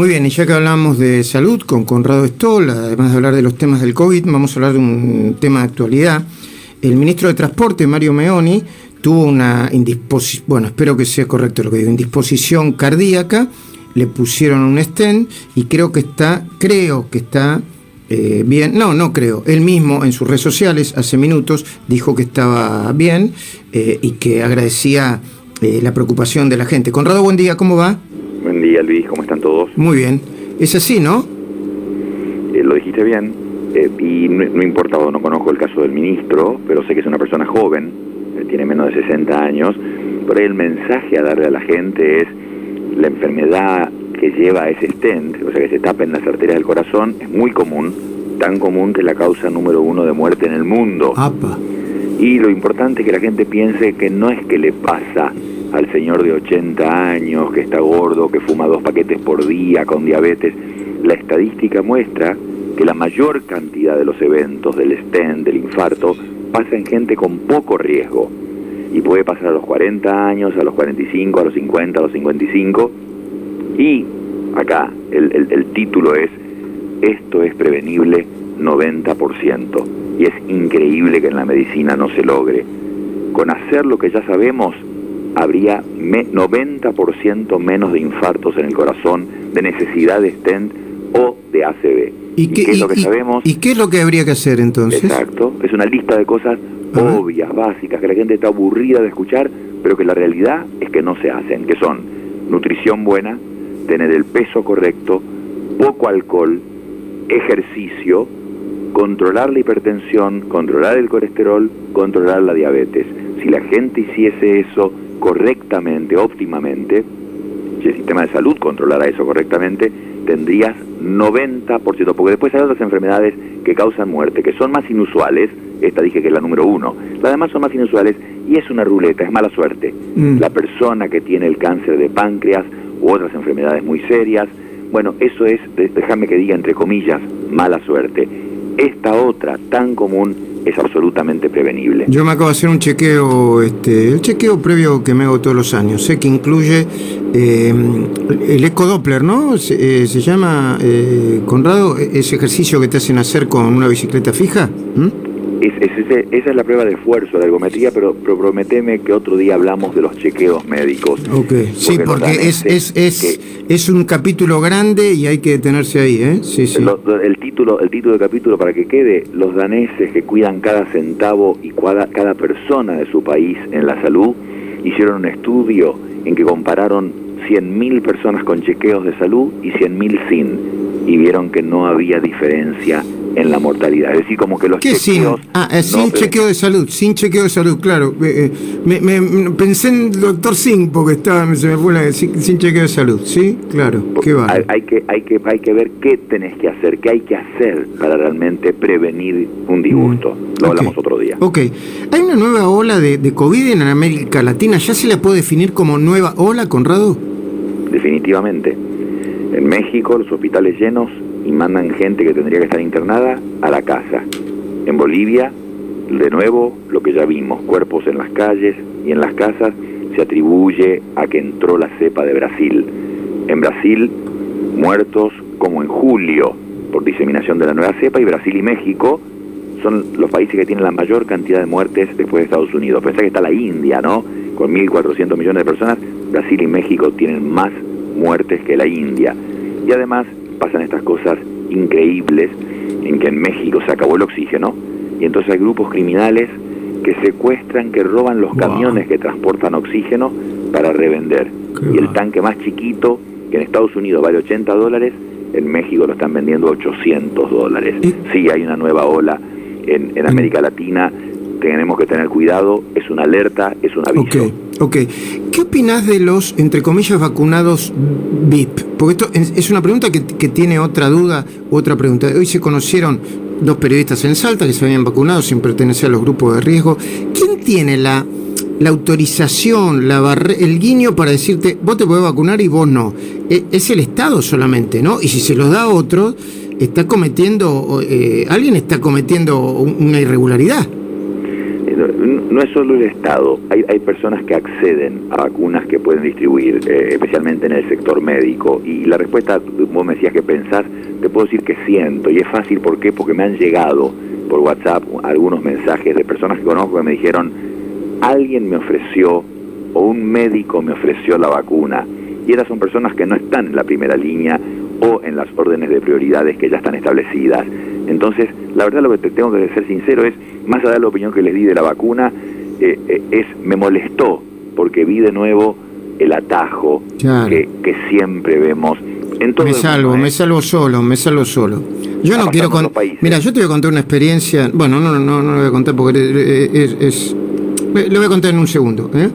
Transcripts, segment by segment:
Muy bien, y ya que hablamos de salud con Conrado Stoll, además de hablar de los temas del COVID, vamos a hablar de un tema de actualidad. El ministro de Transporte, Mario Meoni, tuvo una indisposición, bueno, espero que sea correcto lo que digo, indisposición cardíaca, le pusieron un stent y creo que está, creo que está eh, bien, no, no creo, él mismo en sus redes sociales hace minutos dijo que estaba bien eh, y que agradecía eh, la preocupación de la gente. Conrado, buen día, ¿cómo va? Día, Luis, ¿cómo están todos? Muy bien. Es así, ¿no? Eh, lo dijiste bien, eh, y no, no importa, no conozco el caso del ministro, pero sé que es una persona joven, eh, tiene menos de 60 años, por ahí el mensaje a darle a la gente es la enfermedad que lleva a ese stent, o sea, que se tapen las arterias del corazón, es muy común, tan común que es la causa número uno de muerte en el mundo. Apa. Y lo importante es que la gente piense que no es que le pasa al señor de 80 años, que está gordo, que fuma dos paquetes por día, con diabetes. La estadística muestra que la mayor cantidad de los eventos del stent, del infarto, pasa en gente con poco riesgo. Y puede pasar a los 40 años, a los 45, a los 50, a los 55. Y acá el, el, el título es, esto es prevenible 90%. Y es increíble que en la medicina no se logre. Con hacer lo que ya sabemos, habría 90% menos de infartos en el corazón, de necesidad de stent o de ACV. ¿Y qué, qué es lo que sabemos? ¿Y qué es lo que habría que hacer entonces? Exacto, es una lista de cosas Ajá. obvias, básicas, que la gente está aburrida de escuchar, pero que la realidad es que no se hacen, que son nutrición buena, tener el peso correcto, poco alcohol, ejercicio, controlar la hipertensión, controlar el colesterol, controlar la diabetes. Si la gente hiciese eso correctamente, óptimamente, si el sistema de salud controlara eso correctamente, tendrías 90%, porque después hay otras enfermedades que causan muerte, que son más inusuales, esta dije que es la número uno, las demás son más inusuales y es una ruleta, es mala suerte. Mm. La persona que tiene el cáncer de páncreas u otras enfermedades muy serias, bueno, eso es, déjame que diga entre comillas, mala suerte. Esta otra, tan común, es absolutamente prevenible. Yo me acabo de hacer un chequeo, este, el chequeo previo que me hago todos los años, sé que incluye eh, el ecodoppler, ¿no? Se, eh, se llama, eh, Conrado, ese ejercicio que te hacen hacer con una bicicleta fija. ¿m? Es- esa es la prueba de esfuerzo, la ergometría, pero, pero prometeme que otro día hablamos de los chequeos médicos. Ok, sí, porque es, un capítulo grande y hay que detenerse ahí, ¿eh? Sí, sí. Lo- lo- el título el título del capítulo para que quede los daneses que cuidan cada centavo y cada, cada persona de su país en la salud hicieron un estudio en que compararon 100.000 personas con chequeos de salud y 100.000 sin y vieron que no había diferencia en la mortalidad es decir como que los ¿Qué sin? chequeos Ah, eh, no sin pre- chequeo de salud, sin chequeo de salud, claro. Eh, eh, me, me- pensé en el doctor Sin porque estaba, se me fue la, sin, sin chequeo de salud, ¿sí? Claro, qué va. hay, hay que hay que hay que ver qué tenés que hacer qué hay que hacer para realmente prevenir un disgusto Mm, lo hablamos otro día Ok, hay una nueva ola de, de COVID en América Latina, ¿ya se la puede definir como nueva ola, Conrado? definitivamente. En México los hospitales llenos y mandan gente que tendría que estar internada a la casa. En Bolivia, de nuevo, lo que ya vimos, cuerpos en las calles y en las casas, se atribuye a que entró la cepa de Brasil. En Brasil, muertos como en julio por diseminación de la nueva cepa y Brasil y México son los países que tienen la mayor cantidad de muertes después de Estados Unidos. Pensá que está la India, ¿no? Con 1.400 millones de personas, Brasil y México tienen más muertes que la India. Y además pasan estas cosas increíbles en que en México se acabó el oxígeno y entonces hay grupos criminales que secuestran, que roban los Wow. camiones que transportan oxígeno para revender. Qué Y el tanque más chiquito, que en Estados Unidos vale 80 dólares, en México lo están vendiendo a 800 dólares. Y- Sí, hay una nueva ola en, en América Latina, tenemos que tener cuidado, es una alerta, es un aviso. Ok, ok. ¿Qué opinás de los, entre comillas, vacunados VIP? Porque esto es una pregunta que, tiene otra duda, otra pregunta. Hoy se conocieron dos periodistas en Salta que se habían vacunado sin pertenecer a los grupos de riesgo. ¿Quién tiene la, autorización, la barre- el guiño para decirte, vos te podés vacunar y vos no? E- Es el Estado solamente, ¿no? Y si se los da a otro, está cometiendo, eh, alguien está cometiendo un- una irregularidad. No es solo el Estado, hay, hay personas que acceden a vacunas que pueden distribuir, eh, especialmente en el sector médico. Y la respuesta, vos me decías que pensás, te puedo decir que siento, y es fácil, ¿por qué? Porque me han llegado por WhatsApp algunos mensajes de personas que conozco que me dijeron, alguien me ofreció o un médico me ofreció la vacuna. Y esas son personas que no están en la primera línea o en las órdenes de prioridades que ya están establecidas. Entonces, la verdad lo que te tengo que ser sincero es, más allá de la opinión que les di de la vacuna, eh, eh, es me molestó porque vi de nuevo el atajo que, que, siempre vemos en todo Me salvo, ¿eh? me salvo solo, me salvo solo. Yo no quiero contar. Mira, yo te voy a contar una experiencia. Bueno, no, no, no, no lo voy a contar porque es, es, lo voy a contar en un segundo. ¿eh?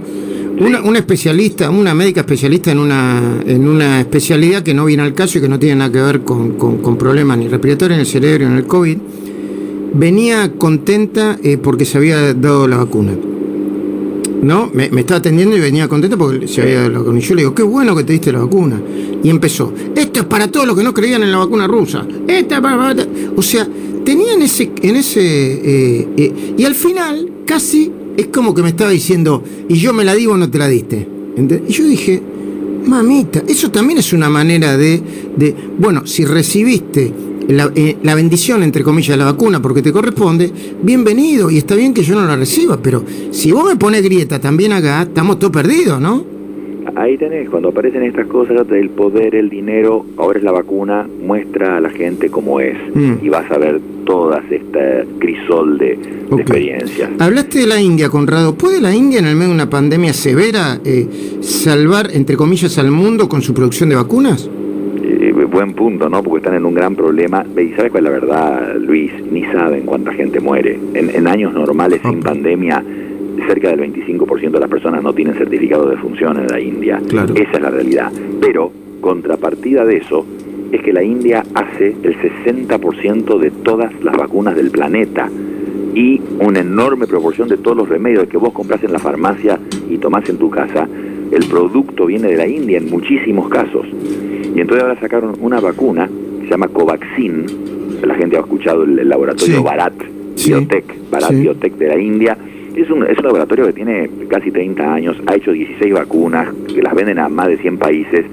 Una, especialista, una médica especialista en una, en una especialidad que no viene al caso y que no tiene nada que ver con, con, problemas ni respiratorios en el cerebro, en el COVID, venía contenta eh, porque se había dado la vacuna. ¿No? Me, estaba atendiendo y venía contenta porque se había dado la vacuna. Y yo le digo, qué bueno que te diste la vacuna. Y empezó, esto es para todos los que no creían en la vacuna rusa. Esta O sea, tenían ese, en ese. Eh, eh, y al final, casi es como que me estaba diciendo, y yo me la digo o no te la diste. Y yo dije, mamita, eso también es una manera de, de bueno, si recibiste la, eh, la, bendición, entre comillas, de la vacuna porque te corresponde, bienvenido, y está bien que yo no la reciba, pero si vos me pones grieta también acá, estamos todos perdidos, ¿no? Ahí tenés, cuando aparecen estas cosas, el poder, el dinero, ahora es la vacuna, muestra a la gente cómo es mm. y vas a ver todas esta crisol de, experiencias. Hablaste de la India, Conrado. ¿Puede la India, en el medio de una pandemia severa, eh, salvar, entre comillas, al mundo con su producción de vacunas? Eh, buen punto, ¿no? Porque están en un gran problema. ¿Y sabes cuál es la verdad, Luis? Ni saben cuánta gente muere. En, años normales, sin pandemia, cerca del 25% de las personas no tienen certificado de función en la India. Esa es la realidad. Pero, contrapartida de eso, es que la India hace el 60% de todas las vacunas del planeta y una enorme proporción de todos los remedios que vos compras en la farmacia y tomás en tu casa, el producto viene de la India en muchísimos casos. Y entonces ahora sacaron una vacuna que se llama Covaxin, la gente ha escuchado el, laboratorio Bharat Biotech, Bharat Biotech de la India, es un, es un laboratorio que tiene casi 30 años, ha hecho 16 vacunas, que las venden a más de 100 países,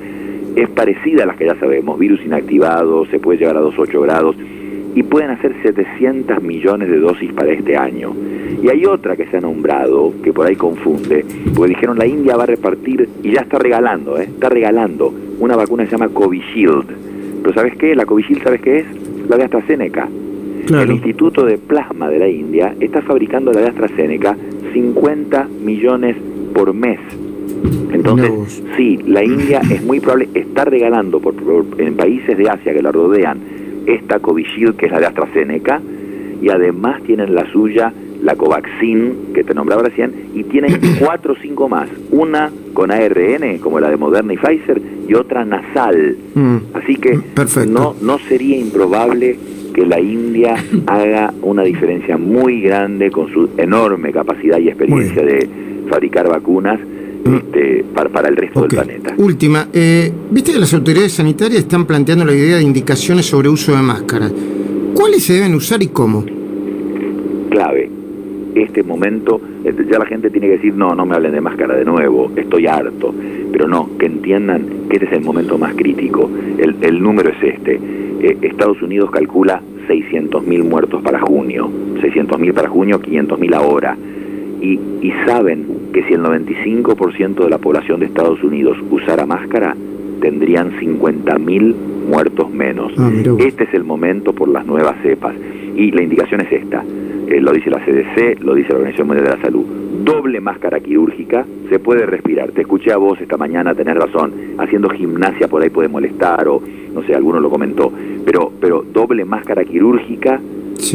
es parecida a las que ya sabemos, virus inactivado, se puede llegar a 2,8 grados, y pueden hacer 700 millones de dosis para este año. Y hay otra que se ha nombrado, que por ahí confunde, porque dijeron la India va a repartir, y ya está regalando, ¿eh? está regalando una vacuna que se llama Covishield. Pero ¿sabes qué? La Covishield, ¿sabes qué es? La de AstraZeneca. El Instituto de Plasma de la India está fabricando la de AstraZeneca 50 millones por mes. Entonces, sí, la India es muy probable, está regalando por, en países de Asia que la rodean esta Covishield, que es la de AstraZeneca, y además tienen la suya, la Covaxin, que te nombraba recién, y tienen cuatro o cinco más. Una con ARN, como la de Moderna y Pfizer, y otra nasal. Mm. Así que no, no sería improbable que la India haga una diferencia muy grande con su enorme capacidad y experiencia de fabricar vacunas mm. este, para, el resto del planeta. Última, eh, viste que las autoridades sanitarias están planteando la idea de indicaciones sobre uso de máscaras. ¿Cuáles se deben usar y cómo? Clave. Este momento, este, ya la gente tiene que decir, no, no me hablen de máscara de nuevo, estoy harto. Pero no, que entiendan que este es el momento más crítico. El, el número es este eh, Estados Unidos calcula 600.000 muertos para junio, 600.000 para junio, 500.000 ahora. Y, y saben que si el 95% de la población de Estados Unidos usara máscara, tendrían 50.000 muertos menos. Ah, este es el momento por las nuevas cepas. Y la indicación es esta, eh, lo dice la CDC, lo dice la Organización Mundial de la Salud. Doble máscara quirúrgica, se puede respirar. Te escuché a vos esta mañana, tenés razón, haciendo gimnasia por ahí puede molestar o no sé, alguno lo comentó, pero, pero doble máscara quirúrgica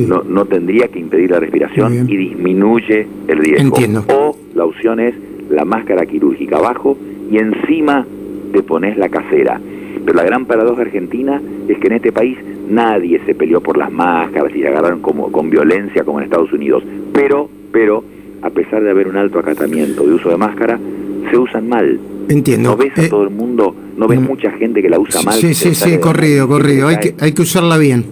no, no tendría que impedir la respiración y disminuye el riesgo. O la opción es la máscara quirúrgica abajo y encima te pones la casera. Pero la gran paradoja argentina es que en este país nadie se peleó por las máscaras y se agarraron como, con violencia como en Estados Unidos. Pero, pero, a pesar de haber un alto acatamiento de uso de máscara, se usan mal. Entiendo. No ves a eh, todo el mundo, no ves mm. mucha gente que la usa mal. Sí, sí, sí, corrido, corrido. Hay que, hay que usarla bien.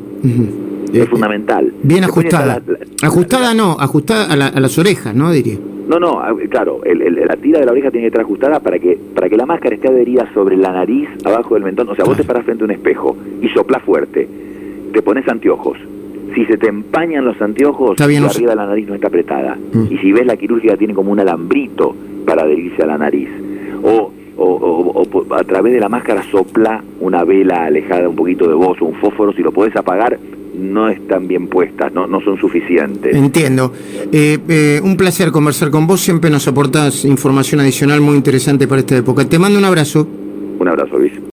Es fundamental. Bien ajustada. Ajustada no, ajustada a, las orejas, ¿no? Diría. No, no, claro, la tira de la oreja tiene que estar ajustada para que para que la máscara esté adherida sobre la nariz, abajo del mentón. O sea, vos te paras frente a un espejo y soplás fuerte, te pones anteojos. Si se te empañan los anteojos, la arriba de la nariz no está apretada. Mm. Y si ves la quirúrgica tiene como un alambrito para adherirse a la nariz. O, o, o, a través de la máscara sopla una vela alejada un poquito de vos o un fósforo, si lo podés apagar, no están bien puestas, no, no son suficientes. Entiendo. Eh, eh, un placer conversar con vos, siempre nos aportas información adicional muy interesante para esta época. Te mando un abrazo. Un abrazo, Luis.